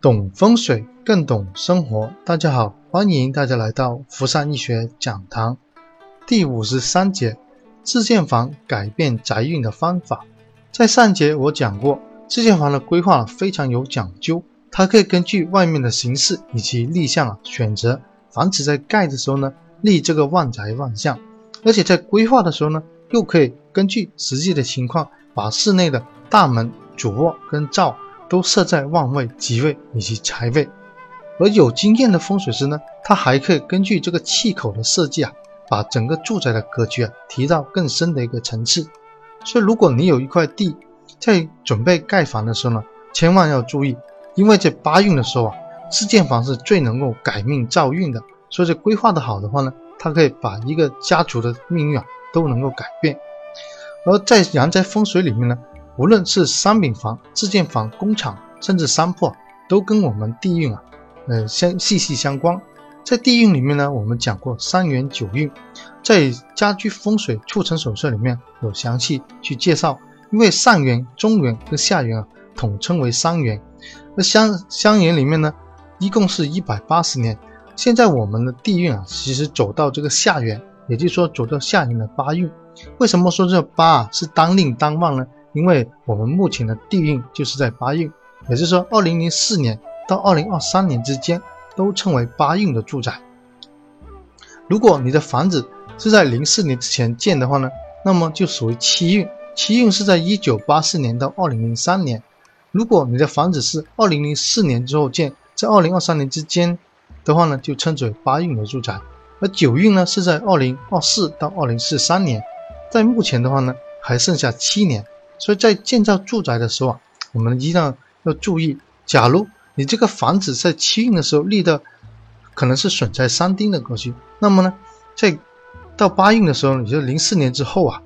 懂风水更懂生活。大家好，欢迎大家来到福善易学讲堂第五十三节自建房改变宅运的方法。在上节我讲过，自建房的规划非常有讲究，它可以根据外面的形势以及立项啊，选择房子在盖的时候呢立这个旺宅旺相，而且在规划的时候呢，又可以根据实际的情况，把室内的大门、主卧跟灶。都设在旺位、吉位以及财位，而有经验的风水师呢，他还可以根据这个气口的设计啊，把整个住宅的格局啊提到更深的一个层次。所以，如果你有一块地，在准备盖房的时候呢，千万要注意，因为在八运的时候啊，自建房是最能够改命造运的。所以，规划的好的话呢，它可以把一个家族的命运啊都能够改变。而在阳宅风水里面呢。无论是商品房、自建房、工厂，甚至商铺，都跟我们地运啊，呃相息息相关。在地运里面呢，我们讲过三元九运，在家居风水促成手册里面有详细去介绍。因为上元、中元跟下元啊，统称为三元。那相相元里面呢，一共是一百八十年。现在我们的地运啊，其实走到这个下元，也就是说走到下元的八运。为什么说这八啊是当令当旺呢？因为我们目前的地运就是在八运，也就是说，二零零四年到二零二三年之间都称为八运的住宅。如果你的房子是在零四年之前建的话呢，那么就属于七运。七运是在一九八四年到二零零三年。如果你的房子是二零零四年之后建，在二零二三年之间的话呢，就称之为八运的住宅。而九运呢是在二零二四到二零四三年，在目前的话呢，还剩下七年。所以在建造住宅的时候啊，我们一定要要注意，假如你这个房子在七运的时候立的可能是损财三丁的格局，那么呢，在到八运的时候，也就零四年之后啊，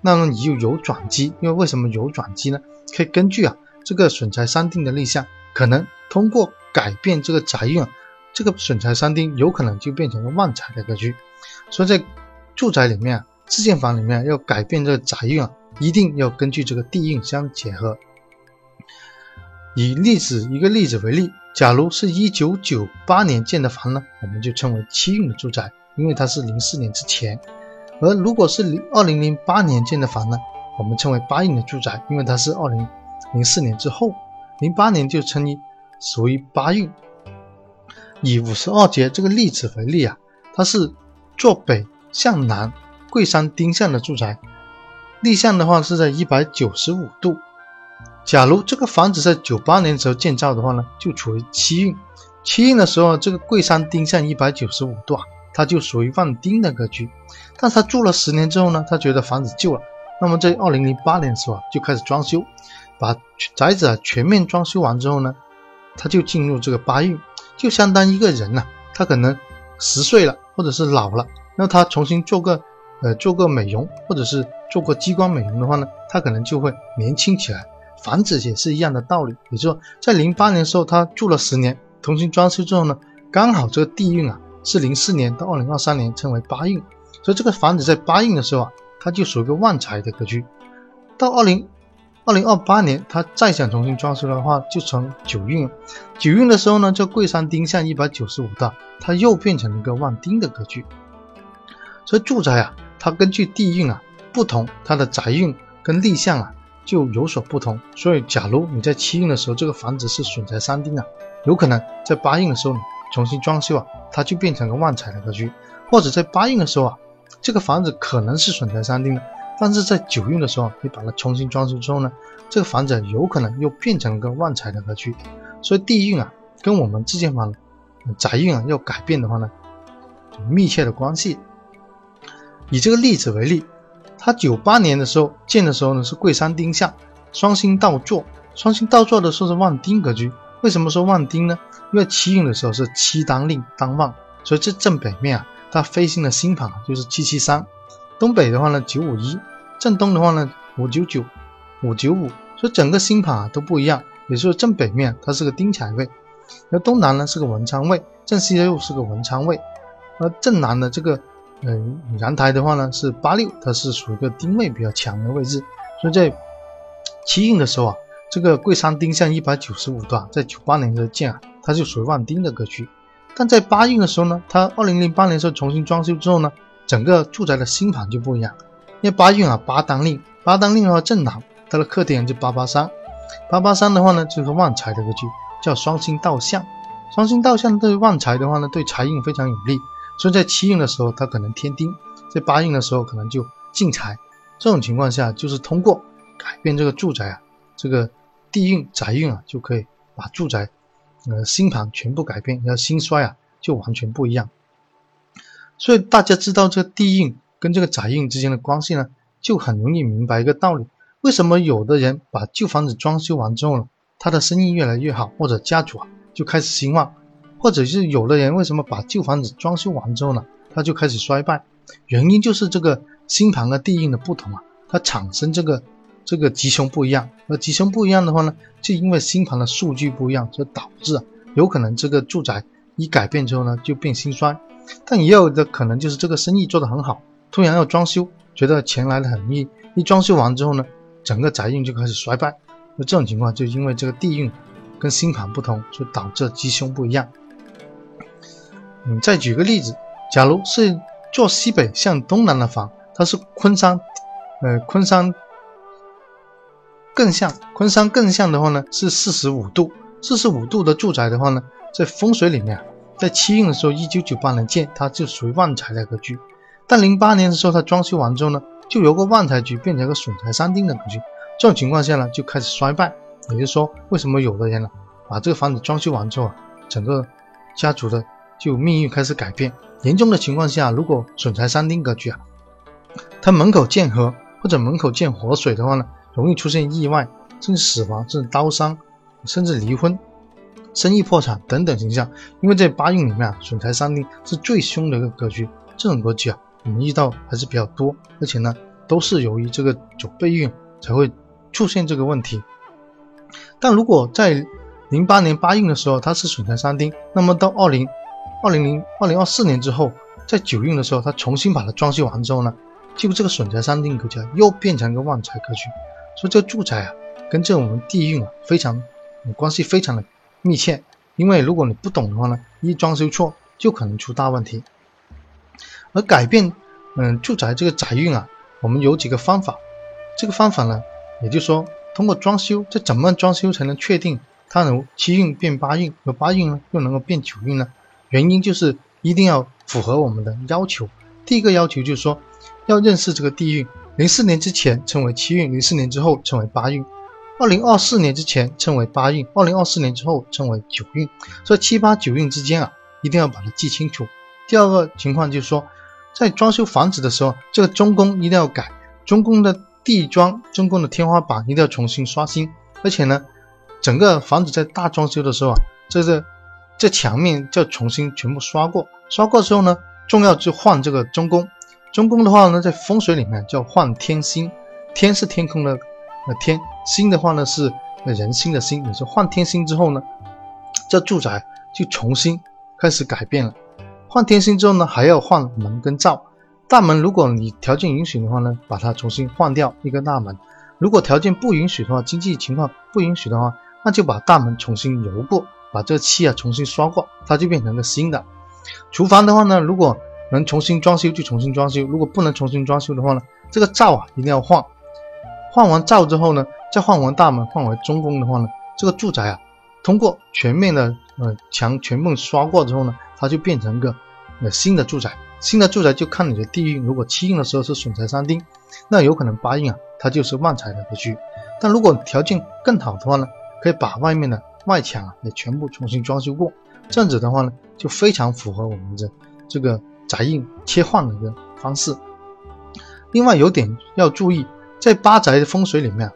那么你就有转机。因为为什么有转机呢？可以根据啊这个损财三丁的立项，可能通过改变这个宅运，啊，这个损财三丁有可能就变成了旺财的格局。所以在住宅里面啊，自建房里面要改变这个宅运啊。一定要根据这个地运相结合。以例子一个例子为例，假如是一九九八年建的房呢，我们就称为七运的住宅，因为它是零四年之前；而如果是零二零零八年建的房呢，我们称为八运的住宅，因为它是二零零四年之后，零八年就称为属于八运。以五十二节这个例子为例啊，它是坐北向南、桂山丁向的住宅。立向的话是在一百九十五度。假如这个房子在九八年的时候建造的话呢，就处于七运。七运的时候，这个桂山丁向一百九十五度啊，它就属于旺丁的格局。但是他住了十年之后呢，他觉得房子旧了，那么在二零零八年的时候啊，就开始装修，把宅子啊全面装修完之后呢，他就进入这个八运，就相当一个人呐，他可能十岁了或者是老了，那他重新做个。呃，做个美容，或者是做过激光美容的话呢，他可能就会年轻起来。房子也是一样的道理，也就是说，在零八年的时候他住了十年，重新装修之后呢，刚好这个地运啊是零四年到二零二三年称为八运，所以这个房子在八运的时候啊，它就属于个旺财的格局。到二零二零二八年，他再想重新装修的话，就成九运了。九运的时候呢，这贵山丁向一百九十五度，它又变成了一个旺丁的格局。所以住宅啊。它根据地运啊不同，它的宅运跟立项啊就有所不同。所以，假如你在七运的时候，这个房子是损财三丁啊，有可能在八运的时候重新装修啊，它就变成个旺财的格局；或者在八运的时候啊，这个房子可能是损财三丁的，但是在九运的时候，你把它重新装修之后呢，这个房子有可能又变成个旺财的格局。所以，地运啊跟我们自建房宅运啊要改变的话呢，有密切的关系。以这个例子为例，他九八年的时候建的时候呢是贵山丁向，双星倒坐，双星倒坐的时候是旺丁格局。为什么说旺丁呢？因为七运的时候是七当令当旺，所以这正北面啊，它飞星的星盘就是七七三，东北的话呢九五一，正东的话呢五九九，五九五，所以整个星盘啊都不一样。也就是说正北面它是个丁财位，而东南呢是个文昌位，正西又是个文昌位，而正南的这个。嗯，阳台的话呢是八六，它是属于一个丁位比较强的位置，所以在七运的时候啊，这个桂山丁向一百九十五度啊，在九八年的建啊，它就属于旺丁的格局。但在八运的时候呢，它二零零八年时候重新装修之后呢，整个住宅的新盘就不一样。因为八运啊，八当令，八当令的话正南，它的克点就八八三，八八三的话呢就是旺财的格局，叫双星倒向。双星倒向对旺财的话呢，对财运非常有利。所以在七运的时候，它可能添丁；在八运的时候，可能就进财。这种情况下，就是通过改变这个住宅啊，这个地运、宅运啊，就可以把住宅呃星盘全部改变，要兴衰啊，就完全不一样。所以大家知道这个地运跟这个宅运之间的关系呢，就很容易明白一个道理：为什么有的人把旧房子装修完之后呢，他的生意越来越好，或者家主啊就开始兴旺。或者是有的人为什么把旧房子装修完之后呢，他就开始衰败？原因就是这个星盘和地运的不同啊，它产生这个这个吉凶不一样。那吉凶不一样的话呢，就因为星盘的数据不一样，所导致啊有可能这个住宅一改变之后呢，就变兴衰。但也有的可能就是这个生意做得很好，突然要装修，觉得钱来的很易，一装修完之后呢，整个宅运就开始衰败。那这种情况就因为这个地运跟星盘不同，所以导致吉凶不一样。你，再举个例子，假如是坐西北向东南的房，它是昆山，呃，昆山更向，昆山更向的话呢是四十五度，四十五度的住宅的话呢，在风水里面，在七运的时候，一九九八年建，它就属于旺财的格局，但零八年的时候，它装修完之后呢，就由个旺财局变成个损财三丁的格局，这种情况下呢，就开始衰败。也就是说，为什么有的人呢，把这个房子装修完之后啊，整个家族的。就命运开始改变，严重的情况下，如果损财三丁格局啊，它门口见河或者门口见活水的话呢，容易出现意外，甚至死亡，甚至刀伤，甚至离婚、生意破产等等形象。因为在八运里面啊，损财三丁是最凶的一个格局，这种格局啊，我们遇到还是比较多，而且呢，都是由于这个九倍运才会出现这个问题。但如果在零八年八运的时候，它是损财三丁，那么到二零。二零零二零二四年之后，在九运的时候，他重新把它装修完之后呢，就这个损财三丁格局又变成一个旺财格局。所以这个住宅啊，跟这我们地运啊非常关系非常的密切。因为如果你不懂的话呢，一装修错就可能出大问题。而改变嗯住宅这个宅运啊，我们有几个方法。这个方法呢，也就是说通过装修，这怎么装修才能确定它能七运变八运，而八运呢又能够变九运呢？原因就是一定要符合我们的要求。第一个要求就是说，要认识这个地运，零四年之前称为七运，零四年之后称为八运；二零二四年之前称为八运，二零二四年之后称为九运。所以七八九运之间啊，一定要把它记清楚。第二个情况就是说，在装修房子的时候，这个中宫一定要改，中宫的地砖、中宫的天花板一定要重新刷新。而且呢，整个房子在大装修的时候啊，这是。这墙面就重新全部刷过，刷过之后呢，重要就换这个中宫。中宫的话呢，在风水里面叫换天星，天是天空的那天，星的话呢是人心的心。你说换天星之后呢，这住宅就重新开始改变了。换天星之后呢，还要换门跟灶。大门如果你条件允许的话呢，把它重新换掉一个大门；如果条件不允许的话，经济情况不允许的话，那就把大门重新油过。把这个漆啊重新刷过，它就变成个新的。厨房的话呢，如果能重新装修就重新装修，如果不能重新装修的话呢，这个灶啊一定要换。换完灶之后呢，再换完大门，换为中宫的话呢，这个住宅啊，通过全面的呃墙全部刷过之后呢，它就变成个呃新的住宅。新的住宅就看你的地运，如果七运的时候是损财三丁，那有可能八运啊它就是旺财的格局。但如果条件更好的话呢，可以把外面的。外墙也全部重新装修过，这样子的话呢，就非常符合我们的这个宅印切换的一个方式。另外有点要注意，在八宅的风水里面，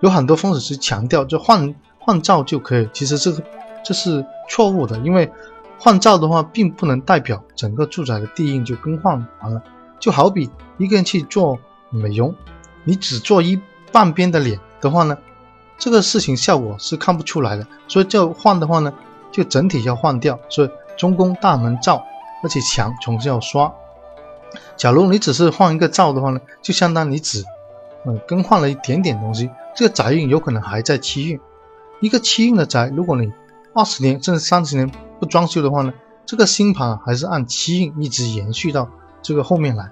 有很多风水师强调就换换灶就可以，其实这个这是错误的，因为换灶的话并不能代表整个住宅的地印就更换完了。就好比一个人去做美容，你只做一半边的脸的话呢？这个事情效果是看不出来的，所以就换的话呢，就整体要换掉。所以中宫大门灶，而且墙重新要刷。假如你只是换一个灶的话呢，就相当于只嗯更换了一点点东西，这个宅运有可能还在七运。一个七运的宅，如果你二十年甚至三十年不装修的话呢，这个星盘还是按七运一直延续到这个后面来。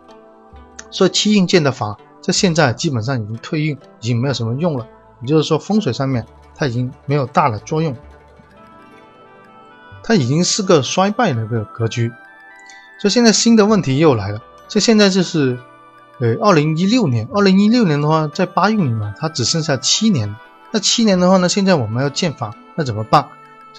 所以七运建的房，在现在基本上已经退运，已经没有什么用了。也就是说，风水上面它已经没有大的作用，它已经是个衰败的一个格局。所以现在新的问题又来了。所以现在就是，呃，二零一六年，二零一六年的话，在八运里面，它只剩下七年。那七年的话呢，现在我们要建房，那怎么办？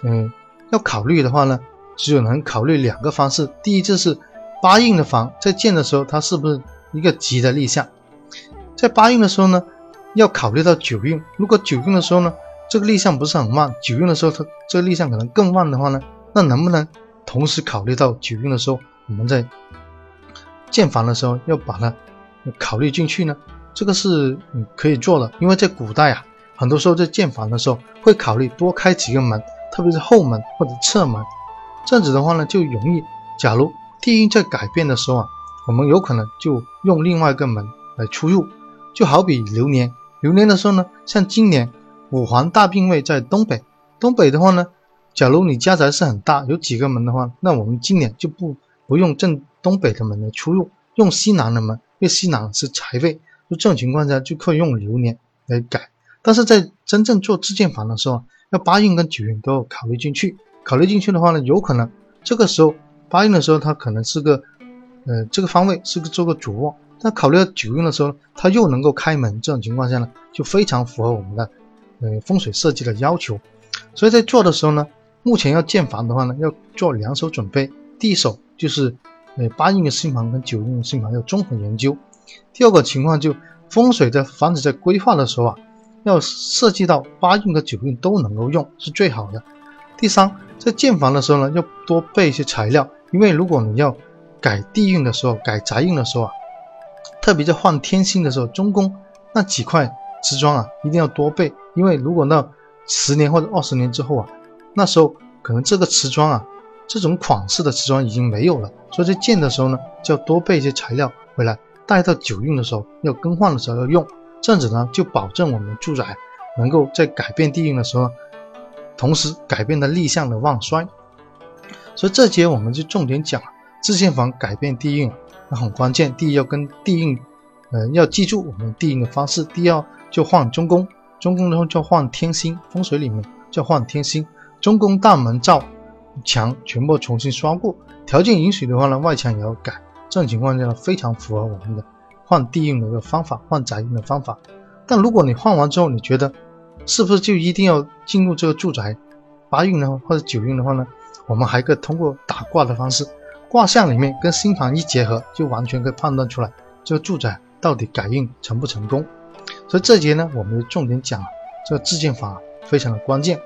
嗯，要考虑的话呢，只有能考虑两个方式。第一就是八运的房在建的时候，它是不是一个吉的立项？在八运的时候呢，要考虑到九运。如果九运的时候呢，这个立项不是很慢，九运的时候它这个立项可能更慢的话呢，那能不能同时考虑到九运的时候？我们在建房的时候要把它考虑进去呢，这个是嗯可以做的，因为在古代啊，很多时候在建房的时候会考虑多开几个门，特别是后门或者侧门，这样子的话呢就容易。假如地运在改变的时候啊，我们有可能就用另外一个门来出入，就好比流年，流年的时候呢，像今年五黄大病位在东北，东北的话呢，假如你家宅是很大，有几个门的话，那我们今年就不。不用正东北的门来出入，用西南的门，因为西南是财位，就这种情况下就可以用流年来改。但是在真正做自建房的时候，要八运跟九运都要考虑进去。考虑进去的话呢，有可能这个时候八运的时候它可能是个，呃，这个方位是个做个主卧，但考虑到九运的时候，它又能够开门，这种情况下呢，就非常符合我们的，呃，风水设计的要求。所以在做的时候呢，目前要建房的话呢，要做两手准备，第一手。就是，呃，八运的星盘跟九运的星盘要综合研究。第二个情况就风水在房子在规划的时候啊，要涉及到八运和九运都能够用是最好的。第三，在建房的时候呢，要多备一些材料，因为如果你要改地运的时候，改宅运的时候啊，特别在换天星的时候，中宫那几块瓷砖啊，一定要多备，因为如果那十年或者二十年之后啊，那时候可能这个瓷砖啊。这种款式的瓷砖已经没有了，所以在建的时候呢，就要多备一些材料回来，带到九运的时候要更换的时候要用，这样子呢就保证我们住宅能够在改变地运的时候，同时改变的立向的旺衰。所以这节我们就重点讲自建房改变地运，那很关键。第一要跟地运，呃，要记住我们地运的方式。第二就换中宫，中宫的话就换天星，风水里面叫换天星，中宫大门灶。墙全部重新刷过，条件允许的话呢，外墙也要改。这种情况下呢非常符合我们的换地运的一个方法，换宅运的方法。但如果你换完之后，你觉得是不是就一定要进入这个住宅八运呢，或者九运的话呢？我们还可以通过打卦的方式，卦象里面跟星盘一结合，就完全可以判断出来这个住宅到底改运成不成功。所以这节呢，我们就重点讲这个自建法非常的关键。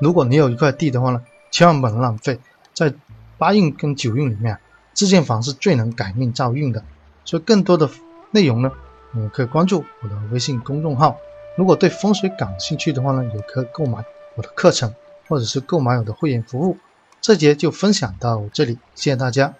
如果你有一块地的话呢？千万不能浪费，在八运跟九运里面，自建房是最能改命造运的。所以更多的内容呢，你可以关注我的微信公众号。如果对风水感兴趣的话呢，也可以购买我的课程，或者是购买我的会员服务。这节就分享到这里，谢谢大家。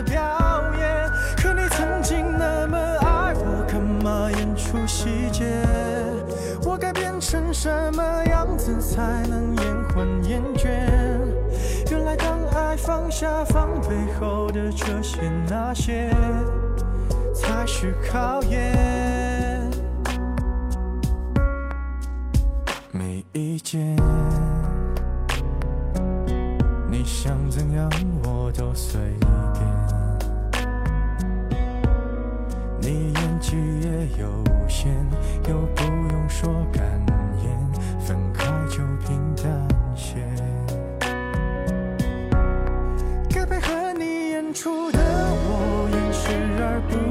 什么样子才能延缓厌倦？原来当爱放下防备后的这些那些，才是考验。没意见。你想怎样我都随便，你演技也有限，又不用说感出的我演视而不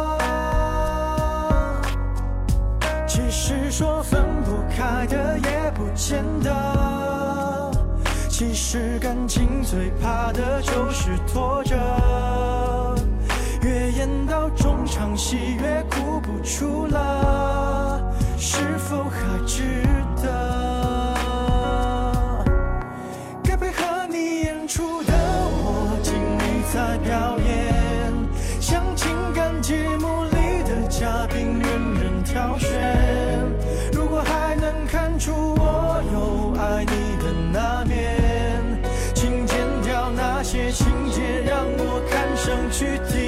是说分不开的也不见得。其实感情最怕的就是拖着，越演到中场戏越哭不出了，是否还值得？该配合你演出的我尽力在表演，像情感节目去